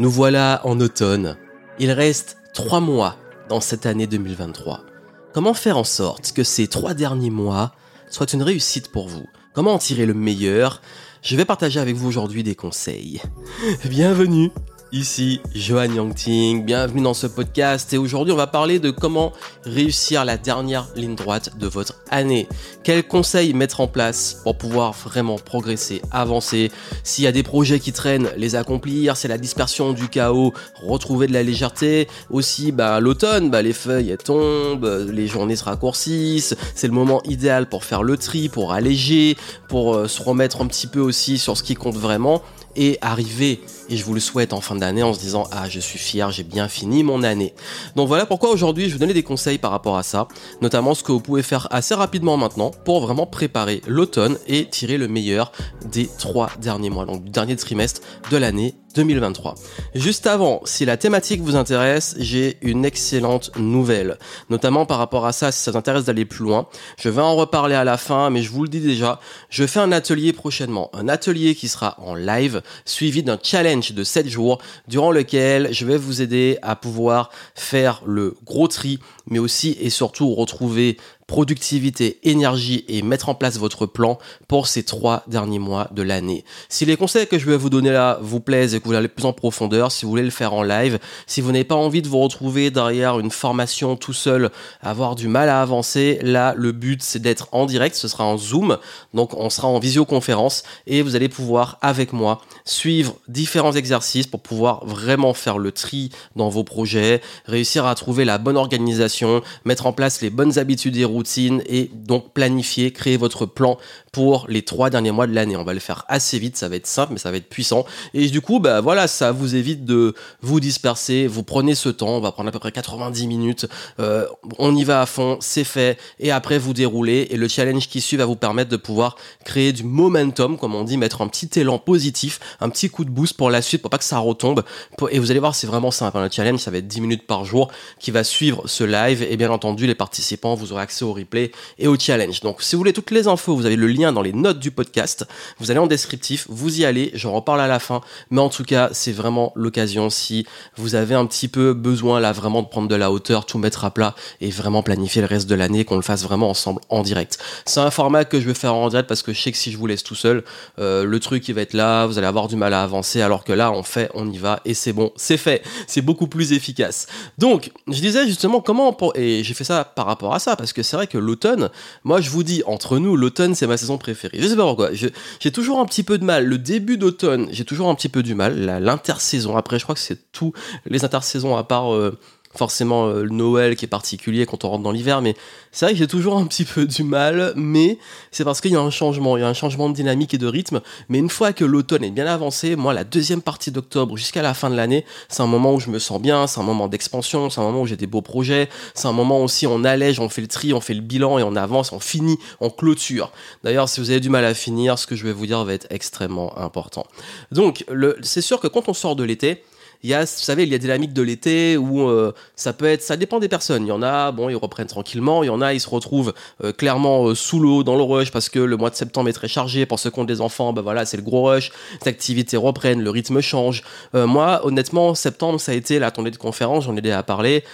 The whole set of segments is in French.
Nous voilà en automne. Il reste trois mois dans cette année 2023. Comment faire en sorte que ces trois derniers mois soient une réussite pour vous? Comment en tirer le meilleur? Je vais partager avec vous aujourd'hui des conseils. Bienvenue Ici Johan Yangting, bienvenue dans ce podcast et aujourd'hui on va parler de comment réussir la dernière ligne droite de votre année. Quels conseils mettre en place pour pouvoir vraiment progresser, avancer? S'il y a des projets qui traînent, les accomplir. C'est la dispersion du chaos, retrouver de la légèreté. Aussi, bah, l'automne, bah, les feuilles elles tombent, les journées se raccourcissent. C'est le moment idéal pour faire le tri, pour alléger, pour euh, se remettre un petit peu aussi sur ce qui compte vraiment et arriver, et je vous le souhaite en fin d'année en se disant ah je suis fier, j'ai bien fini mon année. Donc voilà pourquoi aujourd'hui je vais vous donner des conseils par rapport à ça, notamment ce que vous pouvez faire assez rapidement maintenant pour vraiment préparer l'automne et tirer le meilleur des trois derniers mois, donc du dernier trimestre de l'année 2023. Juste avant, si la thématique vous intéresse, j'ai une excellente nouvelle, notamment par rapport à ça, si ça t'intéresse d'aller plus loin. Je vais en reparler à la fin, mais je vous le dis déjà, je fais un atelier prochainement, un atelier qui sera en live, suivi d'un challenge de 7 jours, durant lequel je vais vous aider à pouvoir faire le gros tri, mais aussi et surtout retrouver productivité, énergie et mettre en place votre plan pour ces trois derniers mois de l'année. Si les conseils que je vais vous donner là vous plaisent et que vous voulez plus en profondeur, si vous voulez le faire en live, si vous n'avez pas envie de vous retrouver derrière une formation tout seul, avoir du mal à avancer, là le but c'est d'être en direct, ce sera en Zoom, donc on sera en visioconférence et vous allez pouvoir avec moi suivre différents exercices pour pouvoir vraiment faire le tri dans vos projets, réussir à trouver la bonne organisation, mettre en place les bonnes habitudes et et donc planifier, créer votre plan pour les trois derniers mois de l'année. On va le faire assez vite, ça va être simple, mais ça va être puissant. Et du coup, bah voilà, ça vous évite de vous disperser. Vous prenez ce temps, on va prendre à peu près 90 minutes. Euh, on y va à fond, c'est fait. Et après, vous déroulez. Et le challenge qui suit va vous permettre de pouvoir créer du momentum, comme on dit, mettre un petit élan positif, un petit coup de boost pour la suite, pour pas que ça retombe. Et vous allez voir, c'est vraiment simple. Hein. Le challenge, ça va être 10 minutes par jour qui va suivre ce live. Et bien entendu, les participants, vous aurez accès au replay et au challenge. Donc, si vous voulez toutes les infos, vous avez le lien dans les notes du podcast. Vous allez en descriptif, vous y allez, j'en reparle à la fin. Mais en tout cas, c'est vraiment l'occasion si vous avez un petit peu besoin là vraiment de prendre de la hauteur, tout mettre à plat et vraiment planifier le reste de l'année, qu'on le fasse vraiment ensemble en direct. C'est un format que je vais faire en direct parce que je sais que si je vous laisse tout seul, euh, le truc il va être là, vous allez avoir du mal à avancer alors que là on fait, on y va et c'est bon, c'est fait, c'est beaucoup plus efficace. Donc, je disais justement comment et j'ai fait ça par rapport à ça parce que c'est que l'automne, moi je vous dis entre nous, l'automne c'est ma saison préférée. Je sais pas pourquoi. J'ai toujours un petit peu de mal. Le début d'automne, j'ai toujours un petit peu du mal. L'intersaison, après, je crois que c'est tout. Les intersaisons, à part euh, forcément euh, le Noël qui est particulier quand on rentre dans l'hiver, mais c'est vrai que j'ai toujours un petit peu du mal, mais c'est parce qu'il y a un changement, il y a un changement de dynamique et de rythme, mais une fois que l'automne est bien avancé, moi la deuxième partie d'octobre jusqu'à la fin de l'année, c'est un moment où je me sens bien, c'est un moment d'expansion, c'est un moment où j'ai des beaux projets, c'est un moment aussi on allège, on fait le tri, on fait le bilan et on avance, on finit, on clôture. D'ailleurs, si vous avez du mal à finir, ce que je vais vous dire va être extrêmement important. Donc, c'est sûr que quand on sort de l'été, il y a, vous savez, il y a des dynamiques de l'été où euh, ça peut être, ça dépend des personnes. Il y en a, bon, ils reprennent tranquillement. Il y en a, ils se retrouvent euh, clairement euh, sous l'eau, dans le rush, parce que le mois de septembre est très chargé. Pour ceux qui des enfants, ben voilà, c'est le gros rush. Les activités reprennent, le rythme change. moi, honnêtement, septembre, ça a été la tournée de conférence. J'en ai déjà parlé.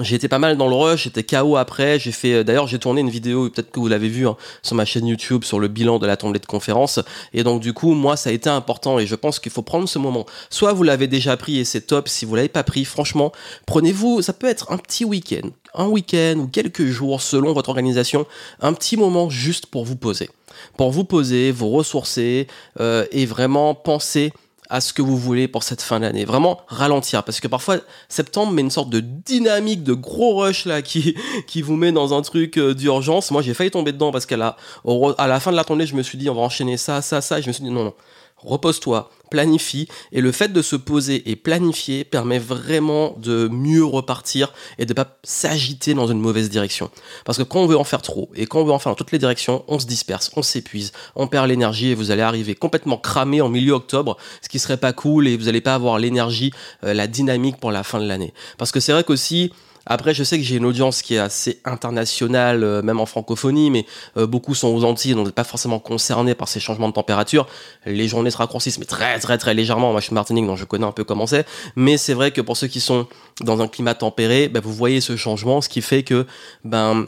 J'ai été pas mal dans le rush, j'étais KO après. J'ai fait, euh, d'ailleurs, j'ai tourné une vidéo, peut-être que vous l'avez vu hein, sur ma chaîne YouTube sur le bilan de la tournée de conférence. Et donc, du coup, moi, ça a été important et je pense qu'il faut prendre ce moment. Soit vous l'avez déjà pris et c'est top. Si vous l'avez pas pris, franchement, prenez-vous. Ça peut être un petit week-end, un week-end ou quelques jours selon votre organisation, un petit moment juste pour vous poser, pour vous poser, vous ressourcer euh, et vraiment penser à ce que vous voulez pour cette fin d'année. Vraiment ralentir parce que parfois septembre met une sorte de dynamique de gros rush là qui qui vous met dans un truc euh, d'urgence. Moi j'ai failli tomber dedans parce qu'à la à la fin de la tournée je me suis dit on va enchaîner ça ça ça et je me suis dit non non repose-toi, planifie, et le fait de se poser et planifier permet vraiment de mieux repartir et de pas s'agiter dans une mauvaise direction. Parce que quand on veut en faire trop, et quand on veut en faire dans toutes les directions, on se disperse, on s'épuise, on perd l'énergie, et vous allez arriver complètement cramé en milieu octobre, ce qui serait pas cool, et vous n'allez pas avoir l'énergie, euh, la dynamique pour la fin de l'année. Parce que c'est vrai qu'aussi, Après, je sais que j'ai une audience qui est assez internationale, euh, même en francophonie, mais euh, beaucoup sont aux Antilles, donc pas forcément concernés par ces changements de température. Les journées se raccourcissent, mais très très très légèrement. Moi, je suis Martinique, donc je connais un peu comment c'est. Mais c'est vrai que pour ceux qui sont dans un climat tempéré, ben, vous voyez ce changement, ce qui fait que ben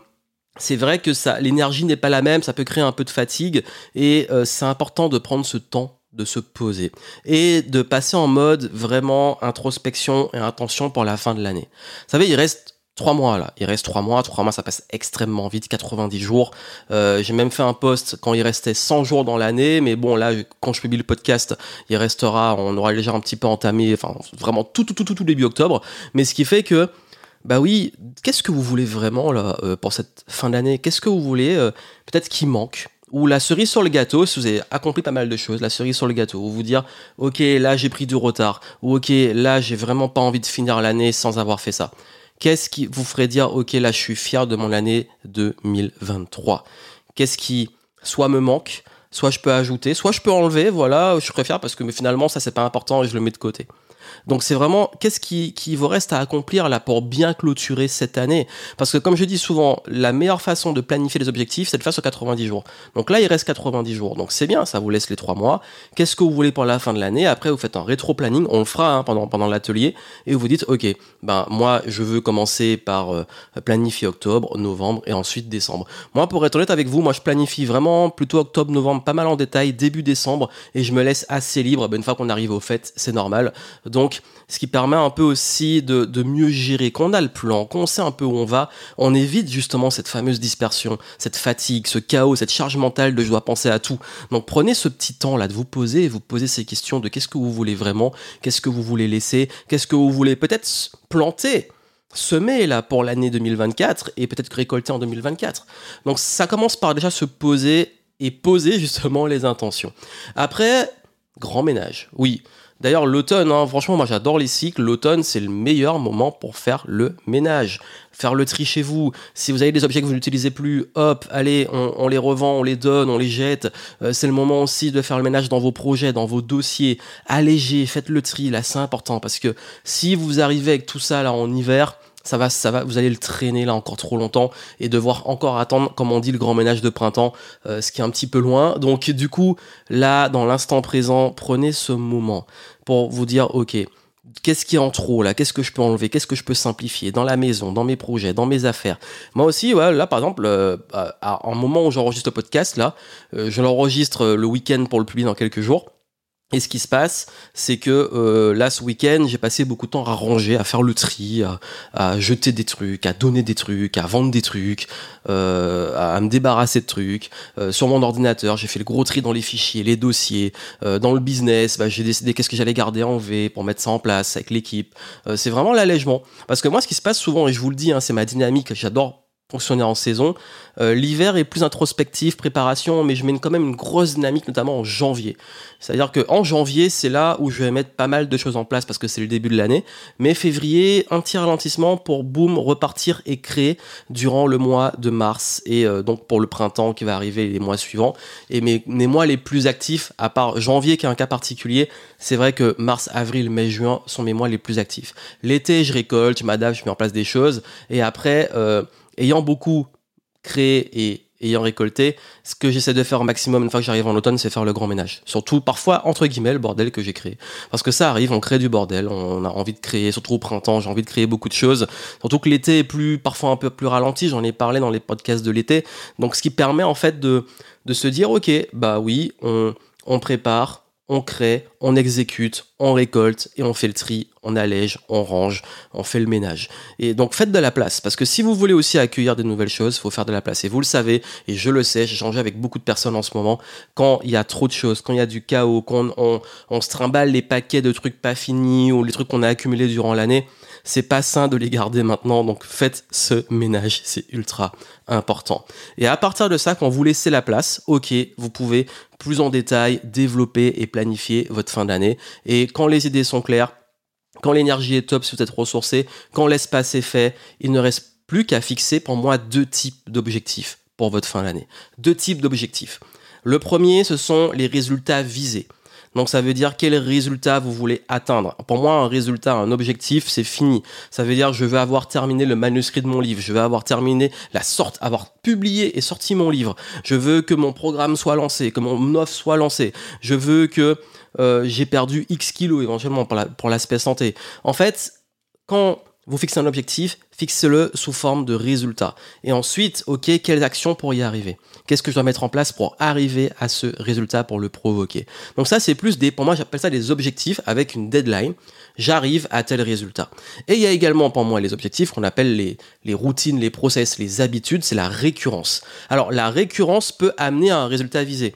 c'est vrai que ça, l'énergie n'est pas la même, ça peut créer un peu de fatigue, et euh, c'est important de prendre ce temps de se poser et de passer en mode vraiment introspection et intention pour la fin de l'année. Vous savez, il reste trois mois là, il reste trois mois, trois mois ça passe extrêmement vite, 90 jours. Euh, j'ai même fait un post quand il restait 100 jours dans l'année, mais bon là, quand je publie le podcast, il restera, on aura déjà un petit peu entamé, enfin vraiment tout tout tout tout, tout début octobre. Mais ce qui fait que bah oui, qu'est-ce que vous voulez vraiment là euh, pour cette fin d'année? Qu'est-ce que vous voulez euh, Peut-être qui manque? Ou la cerise sur le gâteau, si vous avez accompli pas mal de choses, la cerise sur le gâteau, ou vous dire, ok, là j'ai pris du retard, ou ok, là j'ai vraiment pas envie de finir l'année sans avoir fait ça. Qu'est-ce qui vous ferait dire, ok, là je suis fier de mon année 2023 Qu'est-ce qui soit me manque, soit je peux ajouter, soit je peux enlever, voilà, je fier parce que finalement ça c'est pas important et je le mets de côté. Donc c'est vraiment qu'est-ce qui, vous reste à accomplir là pour bien clôturer cette année? Parce que comme je dis souvent, la meilleure façon de planifier les objectifs, c'est de faire sur 90 jours. Donc là, il reste 90 jours. Donc c'est bien, ça vous laisse les 3 mois. Qu'est-ce que vous voulez pour la fin de l'année? Après, vous faites un rétro-planning, on le fera hein, pendant, l'atelier, et vous dites, ok, ben moi, je veux commencer par euh, planifier octobre, novembre et ensuite décembre. Moi, pour être honnête avec vous, moi, je planifie vraiment plutôt octobre, novembre, pas mal en détail, début décembre, et je me laisse assez libre. Ben, une fois qu'on arrive au fait, c'est normal. Donc, ce qui permet un peu aussi de, mieux gérer, qu'on a le plan, qu'on sait un peu où on va, on évite justement cette fameuse dispersion, cette fatigue, ce chaos, cette charge mentale de je dois penser à tout. Donc prenez ce petit temps là de vous poser et vous poser ces questions de qu'est-ce que vous voulez vraiment, qu'est-ce que vous voulez laisser, qu'est-ce que vous voulez peut-être planter semer là pour l'année 2024 et peut-être récolter en 2024. Donc ça commence par déjà se poser et poser justement les intentions. Après, grand ménage. Oui, D'ailleurs, l'automne, hein, franchement, moi j'adore les cycles. L'automne, c'est le meilleur moment pour faire le ménage, faire le tri chez vous. Si vous avez des objets que vous n'utilisez plus, hop, allez, on, les revend, on les donne, on les jette. Euh, c'est le moment aussi de faire le ménage dans vos projets, dans vos dossiers. Allégez, faites le tri, là, c'est important parce que si vous arrivez avec tout ça là en hiver, ça va, ça va, vous allez le traîner là encore trop longtemps et devoir encore attendre, comme on dit, le grand ménage de printemps, euh, ce qui est un petit peu loin. Donc du coup, là, dans l'instant présent, prenez ce moment pour vous dire, ok, qu'est-ce qui est en trop là? Qu'est-ce que je peux enlever? Qu'est-ce que je peux simplifier? Dans la maison, dans mes projets, dans mes affaires. Moi aussi, là par exemple, euh, à, moment où j'enregistre le podcast, là, euh, je l'enregistre le week-end pour le publier dans quelques jours. Et ce qui se passe, c'est que euh, là, ce week-end, j'ai passé beaucoup de temps à ranger, à faire le tri, à, jeter des trucs, à donner des trucs, à vendre des trucs, euh, à, me débarrasser de trucs. Euh, sur mon ordinateur, j'ai fait le gros tri dans les fichiers, les dossiers. Euh, dans le business, bah, j'ai décidé qu'est-ce que j'allais garder en V pour mettre ça en place avec l'équipe. Euh, c'est vraiment l'allègement. Parce que moi, ce qui se passe souvent, et je vous le dis, hein, c'est ma dynamique, j'adore fonctionner en saison. Euh, l'hiver est plus introspectif, préparation, mais je mets quand même une grosse dynamique, notamment en janvier. C'est-à-dire que en janvier, c'est là où je vais mettre pas mal de choses en place parce que c'est le début de l'année. Mais février, un petit ralentissement pour boum repartir et créer durant le mois de mars et euh, donc pour le printemps qui va arriver les mois suivants. Et mes, mes mois les plus actifs, à part janvier qui est un cas particulier, c'est vrai que mars, avril, mai, juin sont mes mois les plus actifs. L'été, je récolte, je m'adapte, je mets en place des choses et après. Euh, ayant beaucoup créé et ayant récolté, ce que j'essaie de faire au maximum une fois que j'arrive en automne, c'est faire le grand ménage. Surtout parfois, entre guillemets, le bordel que j'ai créé. Parce que ça arrive, on crée du bordel, on a envie de créer, surtout au printemps, j'ai envie de créer beaucoup de choses. Surtout que l'été est plus, parfois un peu plus ralenti, j'en ai parlé dans les podcasts de l'été. Donc ce qui permet en fait de, de se dire, ok, bah oui, on, on prépare, on crée, on exécute, on récolte et on fait le tri, on allège, on range, on fait le ménage. Et donc faites de la place, parce que si vous voulez aussi accueillir des nouvelles choses, il faut faire de la place. Et vous le savez, et je le sais, j'ai changé avec beaucoup de personnes en ce moment, quand il y a trop de choses, quand il y a du chaos, quand on, on se trimballe les paquets de trucs pas finis ou les trucs qu'on a accumulés durant l'année, c'est pas sain de les garder maintenant, donc faites ce ménage, c'est ultra important. Et à partir de ça, quand vous laissez la place, ok, vous pouvez plus en détail développer et planifier votre fin d'année. Et quand les idées sont claires, quand l'énergie est top si vous êtes ressourcé, quand l'espace est fait, il ne reste plus qu'à fixer pour moi deux types d'objectifs pour votre fin d'année. Deux types d'objectifs. Le premier, ce sont les résultats visés. Donc ça veut dire quel résultat vous voulez atteindre. Pour moi, un résultat, un objectif, c'est fini. Ça veut dire je vais avoir terminé le manuscrit de mon livre, je vais avoir terminé la sorte, avoir publié et sorti mon livre. Je veux que mon programme soit lancé, que mon offre soit lancée. Je veux que euh, j'ai perdu X kilos éventuellement pour l'aspect santé. En fait, quand vous fixez un objectif, fixez-le sous forme de résultat. Et ensuite, ok, quelles actions pour y arriver? Qu'est-ce que je dois mettre en place pour arriver à ce résultat, pour le provoquer? Donc ça, c'est plus des, pour moi, j'appelle ça des objectifs avec une deadline. J'arrive à tel résultat. Et il y a également pour moi les objectifs qu'on appelle les, les routines, les process, les habitudes, c'est la récurrence. Alors la récurrence peut amener à un résultat visé.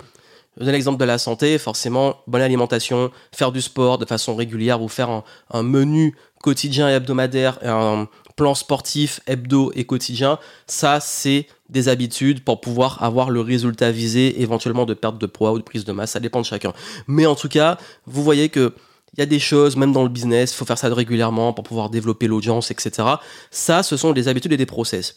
Donne l'exemple de la santé, forcément, bonne alimentation, faire du sport de façon régulière ou faire un menu quotidien et hebdomadaire, un plan sportif hebdo et quotidien, ça c'est des habitudes pour pouvoir avoir le résultat visé, éventuellement de perte de poids ou de prise de masse, ça dépend de chacun. Mais en tout cas, vous voyez que il y a des choses, même dans le business, il faut faire ça régulièrement pour pouvoir développer l'audience, etc. Ça, ce sont des habitudes et des process.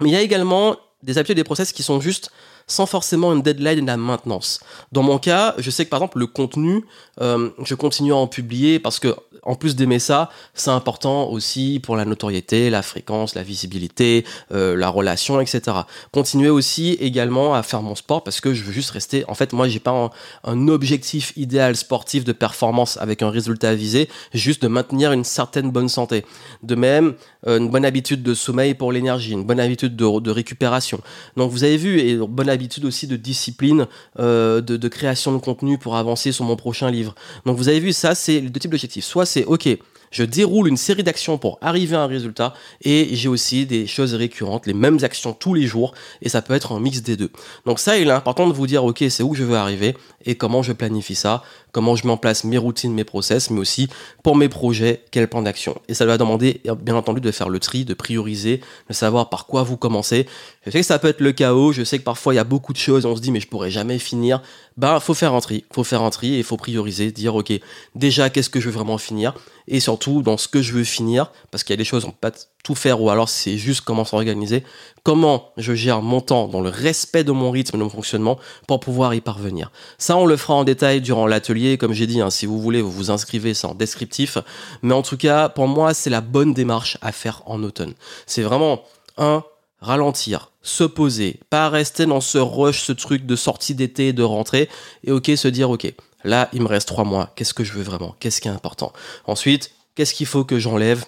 Mais il y a également des habitudes et des process qui sont juste sans forcément une deadline et la maintenance. Dans mon cas, je sais que par exemple le contenu, euh, je continue à en publier parce que en plus d'aimer ça, c'est important aussi pour la notoriété, la fréquence, la visibilité, euh, la relation, etc. Continuer aussi également à faire mon sport parce que je veux juste rester. En fait, moi, j'ai pas un, objectif idéal sportif de performance avec un résultat visé, juste de maintenir une certaine bonne santé. De même, euh, une bonne habitude de sommeil pour l'énergie, une bonne habitude de, de, récupération. Donc, vous avez vu, et bonne habitude aussi de discipline, euh, de, de création de contenu pour avancer sur mon prochain livre. Donc, vous avez vu, ça, c'est deux types d'objectifs. Soit c'est OK, je déroule une série d'actions pour arriver à un résultat et j'ai aussi des choses récurrentes, les mêmes actions tous les jours et ça peut être un mix des deux. Donc ça, il est important de vous dire, ok, c'est où je veux arriver et comment je planifie ça, comment je mets place mes routines, mes process, mais aussi pour mes projets, quel plan d'action. Et ça va demander, bien entendu, de faire le tri, de prioriser, de savoir par quoi vous commencez. Je sais que ça peut être le chaos, je sais que parfois il y a beaucoup de choses, on se dit mais je pourrais jamais finir. Ben, faut faire un tri, faut faire un tri et faut prioriser, dire ok, déjà qu'est-ce que je veux vraiment finir et surtout dans ce que je veux finir, parce qu'il y a des choses, on peut pas tout faire ou alors c'est juste comment s'organiser, comment je gère mon temps dans le respect de mon rythme, de mon fonctionnement pour pouvoir y parvenir. Ça, on le fera en détail durant l'atelier, comme j'ai dit, hein, si vous voulez, vous vous inscrivez, c'est en descriptif, mais en tout cas, pour moi, c'est la bonne démarche à faire en automne. C'est vraiment un ralentir, se poser, pas rester dans ce rush, ce truc de sortie d'été, de rentrée, et ok, se dire ok, Là, il me reste trois mois. Qu'est-ce que je veux vraiment? Qu'est-ce qui est important? Ensuite, qu'est-ce qu'il faut que j'enlève?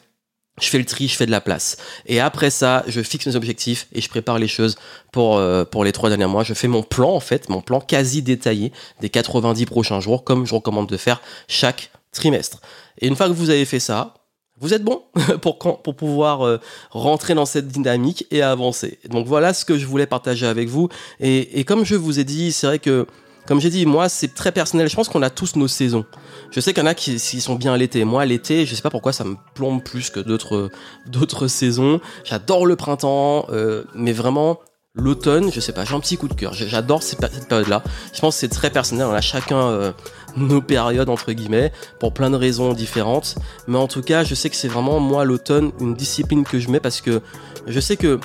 Je fais le tri, je fais de la place. Et après ça, je fixe mes objectifs et je prépare les choses pour, euh, les trois derniers mois. Je fais mon plan, en fait, mon plan quasi détaillé des 90 prochains jours, comme je recommande de faire chaque trimestre. Et une fois que vous avez fait ça, vous êtes bon pour, pour pouvoir euh, rentrer dans cette dynamique et avancer. Donc voilà ce que je voulais partager avec vous. Et, et comme je vous ai dit, c'est vrai que comme j'ai dit, moi, c'est très personnel. Je pense qu'on a tous nos saisons. Je sais qu'il y en a qui, sont bien l'été. Moi, l'été, je sais pas pourquoi ça me plombe plus que d'autres, d'autres saisons. J'adore le printemps, euh, mais vraiment, l'automne, je sais pas, j'ai un petit coup de cœur. J'adore cette, période-là. Je pense que c'est très personnel. On a chacun euh, nos périodes entre guillemets pour plein de raisons différentes. Mais en tout cas, je sais que c'est vraiment moi l'automne une discipline que je mets parce que je sais que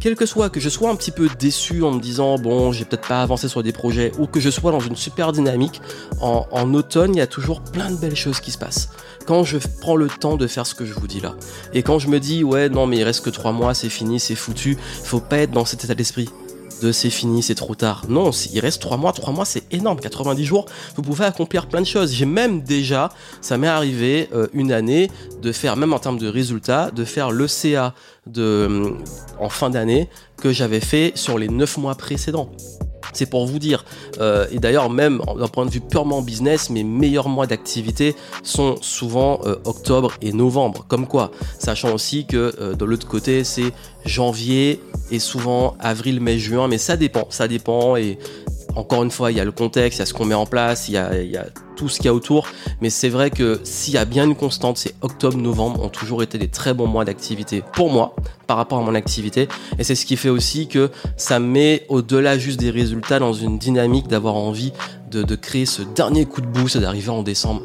quel que soit, que je sois un petit peu déçu en me disant bon, j'ai peut-être pas avancé sur des projets, ou que je sois dans une super dynamique, en, automne, il y a toujours plein de belles choses qui se passent. Quand je prends le temps de faire ce que je vous dis là, et quand je me dis ouais non mais il reste que trois mois, c'est fini, c'est foutu, faut pas être dans cet état d'esprit c'est fini, c'est trop tard. Non, il reste 3 mois, 3 mois c'est énorme, 90 jours, vous pouvez accomplir plein de choses. J'ai même déjà, ça m'est arrivé euh, une année de faire, même en termes de résultats, de faire le CA de, en fin d'année que j'avais fait sur les 9 mois précédents. C'est pour vous dire. Euh, et d'ailleurs, même d'un point de vue purement business, mes meilleurs mois d'activité sont souvent euh, octobre et novembre. Comme quoi, sachant aussi que euh, de l'autre côté, c'est janvier et souvent avril, mai, juin. Mais ça dépend, ça dépend. Et encore une fois, il y a le contexte, il y a ce qu'on met en place, il y a, il y a tout ce qu'il y a autour. Mais c'est vrai que s'il y a bien une constante, c'est octobre, novembre ont toujours été des très bons mois d'activité pour moi par rapport à mon activité. Et c'est ce qui fait aussi que ça met au-delà juste des résultats dans une dynamique d'avoir envie de, de créer ce dernier coup de boost, d'arriver en décembre.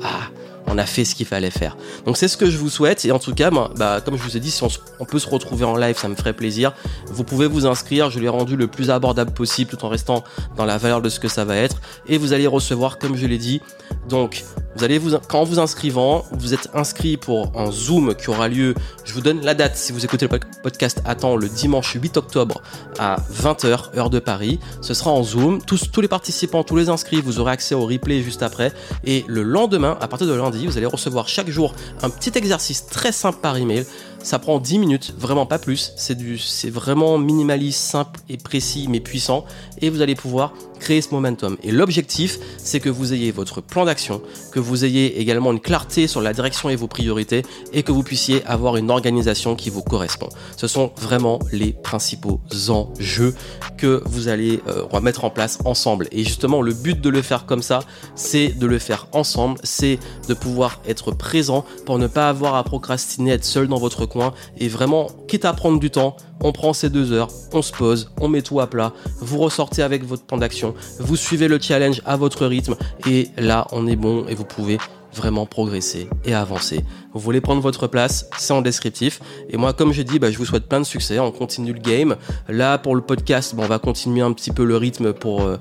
On a fait ce qu'il fallait faire. Donc c'est ce que je vous souhaite et en tout cas, bah, comme je vous ai dit, si on, peut se retrouver en live, ça me ferait plaisir. Vous pouvez vous inscrire, je l'ai rendu le plus abordable possible tout en restant dans la valeur de ce que ça va être et vous allez recevoir, comme je l'ai dit, donc vous allez vous, quand vous inscrivant, vous êtes inscrit pour un Zoom qui aura lieu, je vous donne la date si vous écoutez le podcast, attends, le dimanche 8 octobre à 20h, heure de Paris. Ce sera en Zoom. Tous, les participants, tous les inscrits, vous aurez accès au replay juste après. Et le lendemain, à partir de lundi, vous allez recevoir chaque jour un petit exercice très simple par email ça prend 10 minutes, vraiment pas plus. C'est c'est vraiment minimaliste, simple et précis, mais puissant. Et vous allez pouvoir créer ce momentum. Et l'objectif, c'est que vous ayez votre plan d'action, que vous ayez également une clarté sur la direction et vos priorités, et que vous puissiez avoir une organisation qui vous correspond. Ce sont vraiment les principaux enjeux que vous allez euh, mettre en place ensemble. Et justement, le but de le faire comme ça, c'est de le faire ensemble, c'est de pouvoir être présent pour ne pas avoir à procrastiner, être seul dans votre coin, et vraiment, quitte à prendre du temps, on prend ces deux heures, on se pose, on met tout à plat, vous ressortez avec votre plan d'action, vous suivez le challenge à votre rythme et là on est bon et vous pouvez vraiment progresser et avancer. Vous voulez prendre votre place, c'est en descriptif. Et moi, comme je dis, bah, je vous souhaite plein de succès. On continue le game. Là, pour le podcast, on va continuer un petit peu le rythme pour, euh,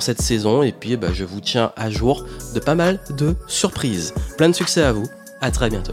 cette saison. Et puis, bah, je vous tiens à jour de pas mal de surprises. Plein de succès à vous. À très bientôt.